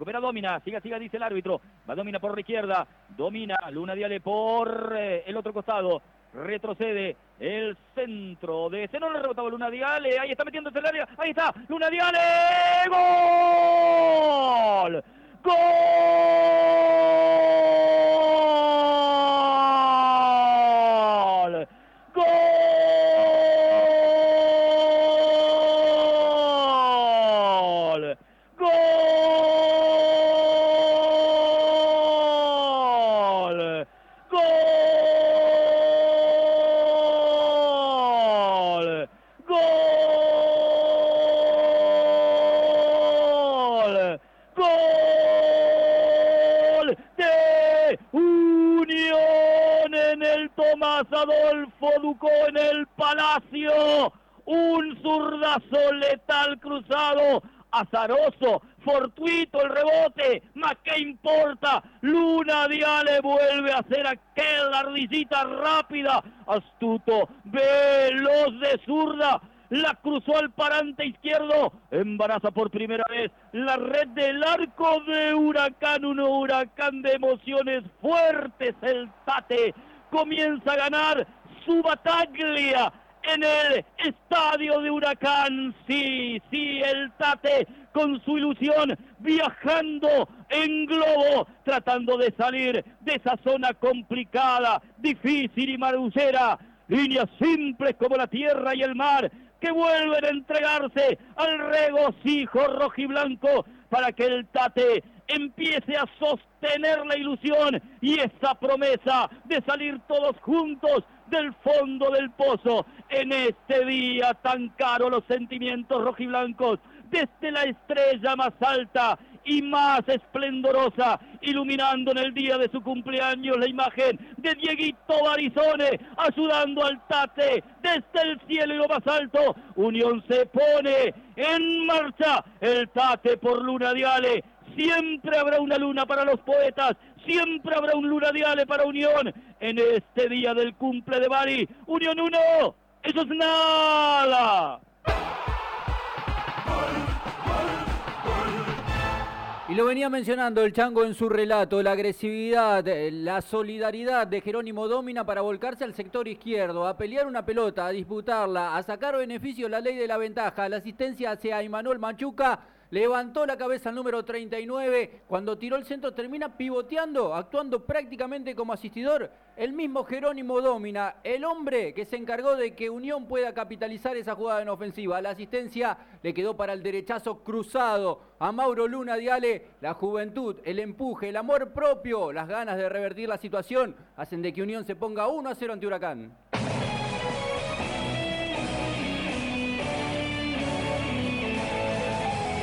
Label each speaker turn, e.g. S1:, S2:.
S1: Recupera Domina, siga, siga, dice el árbitro. Va Domina por la izquierda. Domina Luna Diale por eh, el otro costado. Retrocede el centro de Zenón. Le rebotaba Luna Diale. Ahí está metiéndose el área. Ahí está. Luna Diale. ¡Gol! ¡Gol! El Tomás Adolfo Ducó en el Palacio. Un zurdazo letal cruzado azaroso, fortuito el rebote, más que importa, Luna Diale vuelve a hacer aquella ardillita rápida, astuto, veloz de zurda, la cruzó al parante izquierdo, embaraza por primera vez la red del arco de Huracán, un huracán de emociones fuertes, el Tate comienza a ganar su batalla en el estadio de Huracán. Sí, sí, el Tate con su ilusión viajando en globo, tratando de salir de esa zona complicada, difícil y marucera. Líneas simples como la tierra y el mar que vuelven a entregarse al regocijo rojiblanco para que el Tate empiece a sostener la ilusión y esa promesa de salir todos juntos del fondo del pozo en este día tan caro los sentimientos rojiblancos desde la estrella más alta y más esplendorosa, iluminando en el día de su cumpleaños la imagen de Dieguito Barizone, ayudando al Tate desde el cielo y lo más alto. Unión se pone en marcha, el Tate por Luna Diale. Siempre habrá una luna para los poetas, siempre habrá un luna diale para Unión en este día del cumple de Bari. Unión 1, eso es nada.
S2: Y lo venía mencionando el Chango en su relato, la agresividad, eh, la solidaridad de Jerónimo Domina para volcarse al sector izquierdo, a pelear una pelota, a disputarla, a sacar beneficio la ley de la ventaja, la asistencia hacia Emanuel Machuca levantó la cabeza al número 39, cuando tiró el centro termina pivoteando, actuando prácticamente como asistidor, el mismo Jerónimo Domina, el hombre que se encargó de que Unión pueda capitalizar esa jugada en ofensiva. La asistencia le quedó para el derechazo cruzado a Mauro Luna Diale, la juventud, el empuje, el amor propio, las ganas de revertir la situación hacen de que Unión se ponga 1 a 0 ante Huracán.